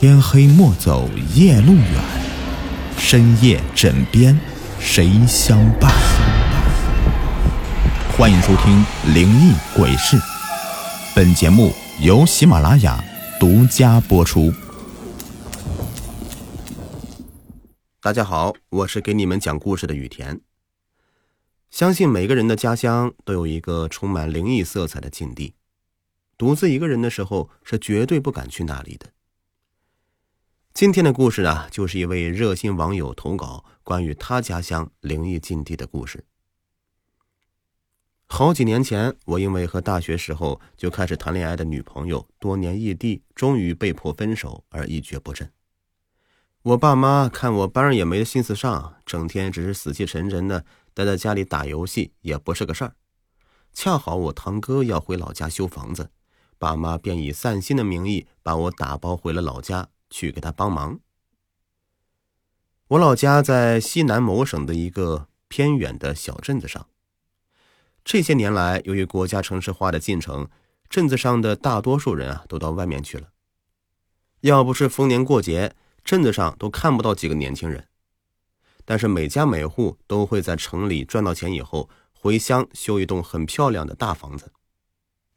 天黑莫走夜路远，深夜枕边谁相伴？欢迎收听《灵异鬼事》，本节目由喜马拉雅独家播出。大家好，我是给你们讲故事的雨田。相信每个人的家乡都有一个充满灵异色彩的禁地，独自一个人的时候是绝对不敢去那里的。今天的故事啊，就是一位热心网友投稿关于他家乡灵异禁地的故事。好几年前，我因为和大学时候就开始谈恋爱的女朋友多年异地，终于被迫分手而一蹶不振。我爸妈看我班也没心思上，整天只是死气沉沉的待在家里打游戏，也不是个事儿。恰好我堂哥要回老家修房子，爸妈便以散心的名义把我打包回了老家。去给他帮忙。我老家在西南某省的一个偏远的小镇子上。这些年来，由于国家城市化的进程，镇子上的大多数人啊都到外面去了。要不是逢年过节，镇子上都看不到几个年轻人。但是每家每户都会在城里赚到钱以后，回乡修一栋很漂亮的大房子，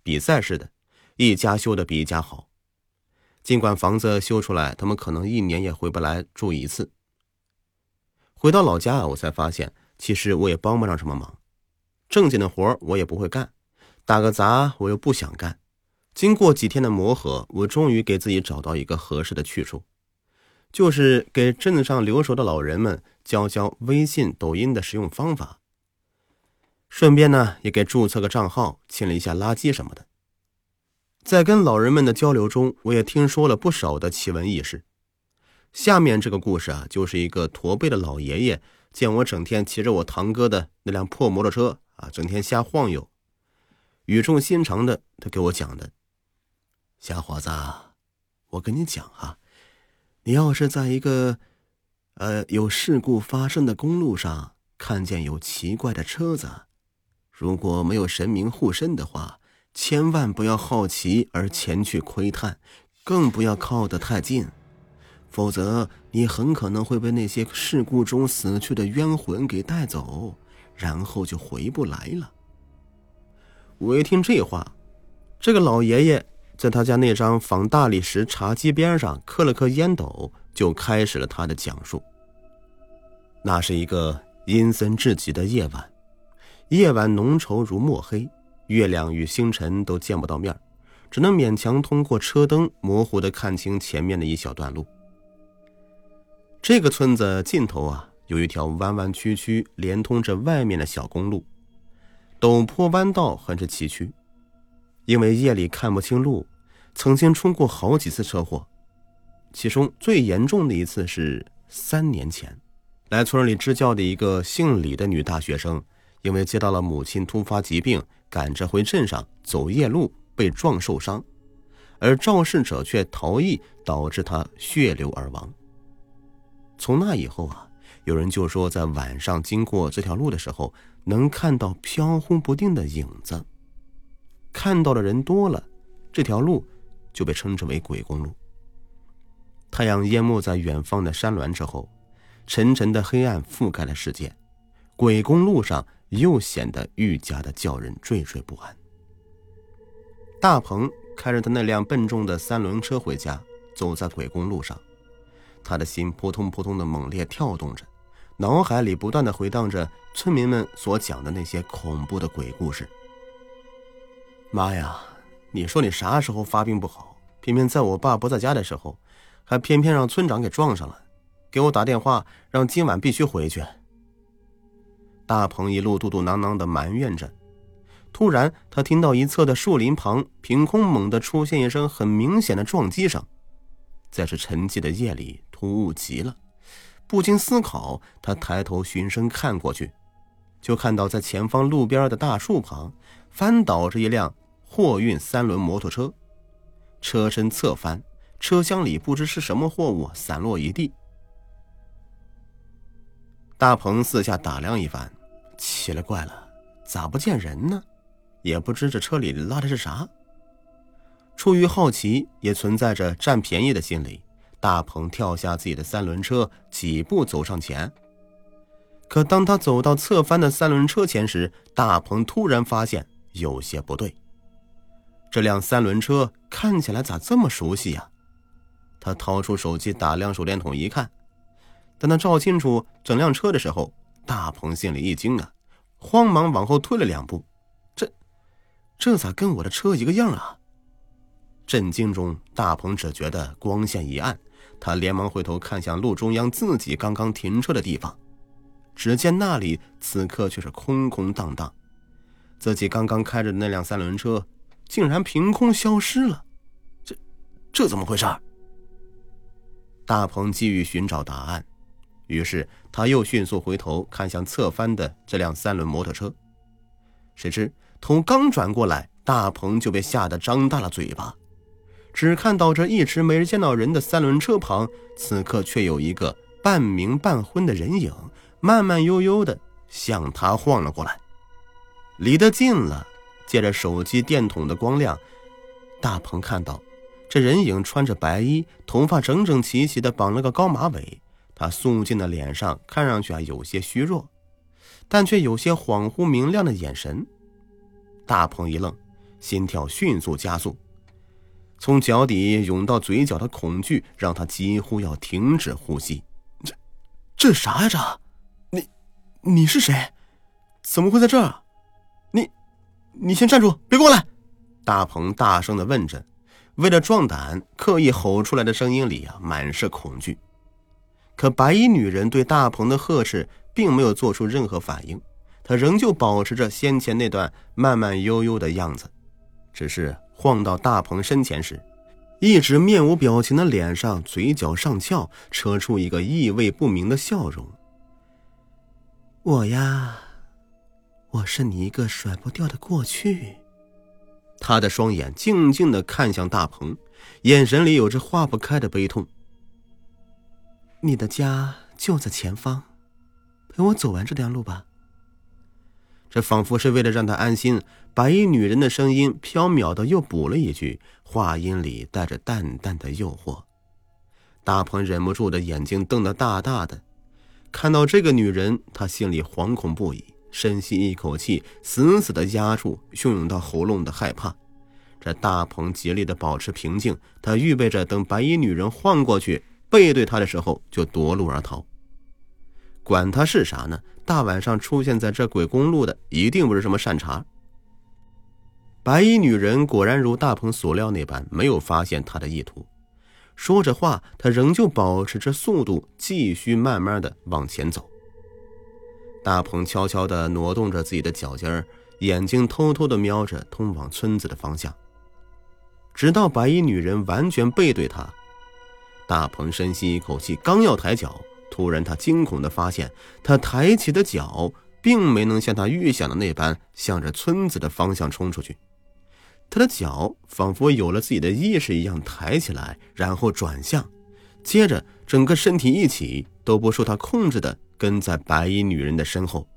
比赛似的，一家修的比一家好。尽管房子修出来，他们可能一年也回不来住一次。回到老家，我才发现，其实我也帮不上什么忙，正经的活我也不会干，打个杂我又不想干。经过几天的磨合，我终于给自己找到一个合适的去处，就是给镇子上留守的老人们教教微信、抖音的使用方法，顺便呢也给注册个账号，清理一下垃圾什么的。在跟老人们的交流中，我也听说了不少的奇闻异事。下面这个故事啊，就是一个驼背的老爷爷见我整天骑着我堂哥的那辆破摩托车啊，整天瞎晃悠，语重心长的他给我讲的：“小伙子，我跟你讲哈，你要是在一个呃有事故发生的公路上看见有奇怪的车子，如果没有神明护身的话。”千万不要好奇而前去窥探，更不要靠得太近，否则你很可能会被那些事故中死去的冤魂给带走，然后就回不来了。我一听这话，这个老爷爷在他家那张仿大理石茶几边上磕了磕烟斗，就开始了他的讲述。那是一个阴森至极的夜晚，夜晚浓稠如墨黑。月亮与星辰都见不到面只能勉强通过车灯模糊的看清前面的一小段路。这个村子尽头啊，有一条弯弯曲曲连通着外面的小公路，陡坡弯道很是崎岖。因为夜里看不清路，曾经出过好几次车祸，其中最严重的一次是三年前，来村里支教的一个姓李的女大学生。因为接到了母亲突发疾病，赶着回镇上走夜路被撞受伤，而肇事者却逃逸，导致他血流而亡。从那以后啊，有人就说在晚上经过这条路的时候，能看到飘忽不定的影子。看到的人多了，这条路就被称之为鬼公路。太阳淹没在远方的山峦之后，沉沉的黑暗覆盖了世界，鬼公路上。又显得愈加的叫人惴惴不安。大鹏开着他那辆笨重的三轮车回家，走在鬼公路上，他的心扑通扑通的猛烈跳动着，脑海里不断的回荡着村民们所讲的那些恐怖的鬼故事。妈呀，你说你啥时候发病不好，偏偏在我爸不在家的时候，还偏偏让村长给撞上了，给我打电话让今晚必须回去。大鹏一路嘟嘟囔囔的埋怨着，突然，他听到一侧的树林旁凭空猛地出现一声很明显的撞击声，在这沉寂的夜里突兀极了。不经思考，他抬头循声看过去，就看到在前方路边的大树旁翻倒着一辆货运三轮摩托车，车身侧翻，车厢里不知是什么货物散落一地。大鹏四下打量一番，奇了怪了，咋不见人呢？也不知这车里拉的是啥。出于好奇，也存在着占便宜的心理，大鹏跳下自己的三轮车，几步走上前。可当他走到侧翻的三轮车前时，大鹏突然发现有些不对。这辆三轮车看起来咋这么熟悉呀？他掏出手机打亮手电筒一看，等他照清楚整辆车的时候，大鹏心里一惊啊，慌忙往后退了两步。这，这咋跟我的车一个样啊？震惊中，大鹏只觉得光线一暗，他连忙回头看向路中央自己刚刚停车的地方，只见那里此刻却是空空荡荡，自己刚刚开着的那辆三轮车竟然凭空消失了，这这怎么回事？大鹏急于寻找答案，于是他又迅速回头看向侧翻的这辆三轮摩托车，谁知头刚转过来，大鹏就被吓得张大了嘴巴。只看到这一直没见到人的三轮车旁，此刻却有一个半明半昏的人影，慢慢悠悠的向他晃了过来。离得近了，借着手机电筒的光亮，大鹏看到这人影穿着白衣，头发整整齐齐的绑了个高马尾。啊，宋静的脸上看上去啊有些虚弱，但却有些恍惚明亮的眼神。大鹏一愣，心跳迅速加速。从脚底涌到嘴角的恐惧，让他几乎要停止呼吸。这，这啥呀？这，你，你是谁？怎么会在这儿？你，你先站住，别过来！大鹏大声的问着，为了壮胆，刻意吼出来的声音里啊，满是恐惧。可白衣女人对大鹏的呵斥，并没有做出任何反应，她仍旧保持着先前那段慢慢悠悠的样子，只是。晃到大鹏身前时，一直面无表情的脸上，嘴角上翘，扯出一个意味不明的笑容。我呀，我是你一个甩不掉的过去。他的双眼静静的看向大鹏，眼神里有着化不开的悲痛。你的家就在前方，陪我走完这段路吧。这仿佛是为了让他安心，白衣女人的声音飘渺的又补了一句，话音里带着淡淡的诱惑。大鹏忍不住的眼睛瞪得大大的，看到这个女人，他心里惶恐不已，深吸一口气，死死的压住汹涌到喉咙的害怕。这大鹏竭力的保持平静，他预备着等白衣女人晃过去背对他的时候，就夺路而逃。管他是啥呢？大晚上出现在这鬼公路的，一定不是什么善茬。白衣女人果然如大鹏所料那般，没有发现他的意图。说着话，他仍旧保持着速度，继续慢慢的往前走。大鹏悄悄的挪动着自己的脚尖儿，眼睛偷偷的瞄着通往村子的方向。直到白衣女人完全背对他，大鹏深吸一口气，刚要抬脚。突然，他惊恐地发现，他抬起的脚并没能像他预想的那般向着村子的方向冲出去。他的脚仿佛有了自己的意识一样抬起来，然后转向，接着整个身体一起都不受他控制的跟在白衣女人的身后，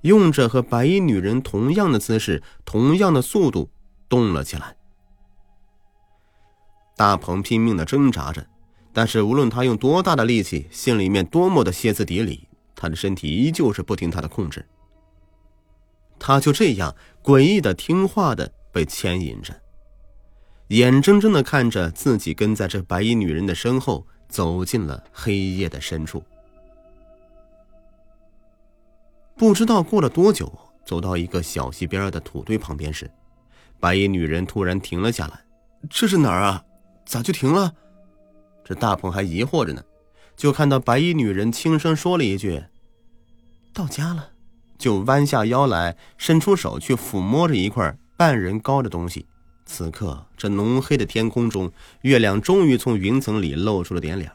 用着和白衣女人同样的姿势、同样的速度动了起来。大鹏拼命地挣扎着。但是无论他用多大的力气，心里面多么的歇斯底里，他的身体依旧是不听他的控制。他就这样诡异的听话的被牵引着，眼睁睁的看着自己跟在这白衣女人的身后，走进了黑夜的深处。不知道过了多久，走到一个小溪边的土堆旁边时，白衣女人突然停了下来。这是哪儿啊？咋就停了？这大鹏还疑惑着呢，就看到白衣女人轻声说了一句：“到家了。”就弯下腰来，伸出手去抚摸着一块半人高的东西。此刻，这浓黑的天空中，月亮终于从云层里露出了点脸。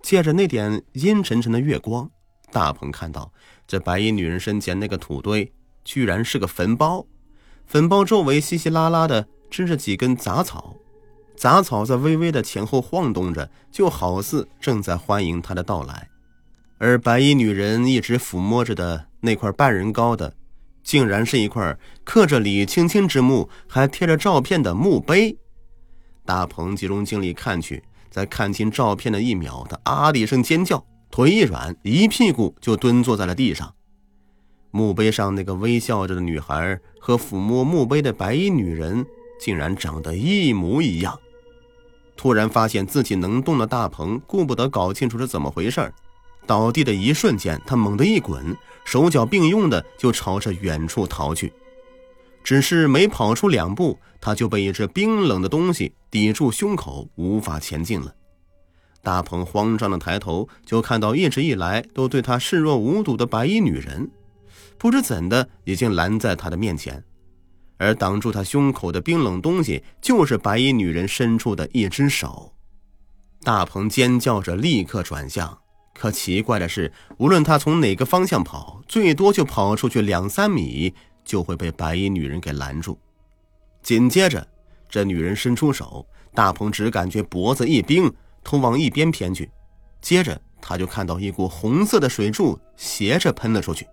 借着那点阴沉沉的月光，大鹏看到这白衣女人身前那个土堆，居然是个坟包。坟包周围稀稀拉拉的支着几根杂草。杂草在微微的前后晃动着，就好似正在欢迎他的到来。而白衣女人一直抚摸着的那块半人高的，竟然是一块刻着李青青之墓、还贴着照片的墓碑。大鹏集中精力看去，在看清照片的一秒，他啊的一声尖叫，腿一软，一屁股就蹲坐在了地上。墓碑上那个微笑着的女孩和抚摸墓碑的白衣女人竟然长得一模一样。突然发现自己能动的大鹏顾不得搞清楚是怎么回事倒地的一瞬间，他猛地一滚，手脚并用的就朝着远处逃去。只是没跑出两步，他就被一只冰冷的东西抵住胸口，无法前进了。大鹏慌张的抬头，就看到一直以来都对他视若无睹的白衣女人，不知怎的已经拦在他的面前，而挡住他胸口的冰冷东西，就是白衣女人伸出的一只手。大鹏尖叫着，立刻转向。可奇怪的是，无论他从哪个方向跑，最多就跑出去两三米。就会被白衣女人给拦住。紧接着，这女人伸出手，大鹏只感觉脖子一冰，头往一边偏去。接着，他就看到一股红色的水柱斜着喷了出去。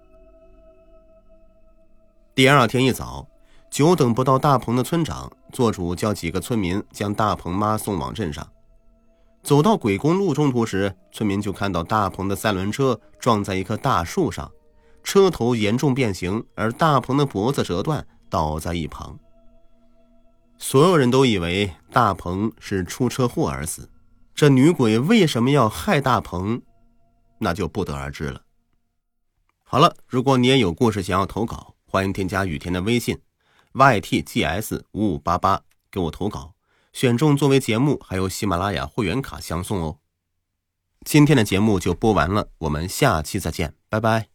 第二天一早，久等不到大鹏的村长做主叫几个村民将大鹏妈送往镇上。走到鬼公路中途时，村民就看到大鹏的三轮车撞在一棵大树上。车头严重变形，而大鹏的脖子折断，倒在一旁。所有人都以为大鹏是出车祸而死，这女鬼为什么要害大鹏，那就不得而知了。好了，如果你也有故事想要投稿，欢迎添加雨田的微信，ytgs 五五八八，给我投稿，选中作为节目，还有喜马拉雅会员卡相送哦。今天的节目就播完了，我们下期再见，拜拜。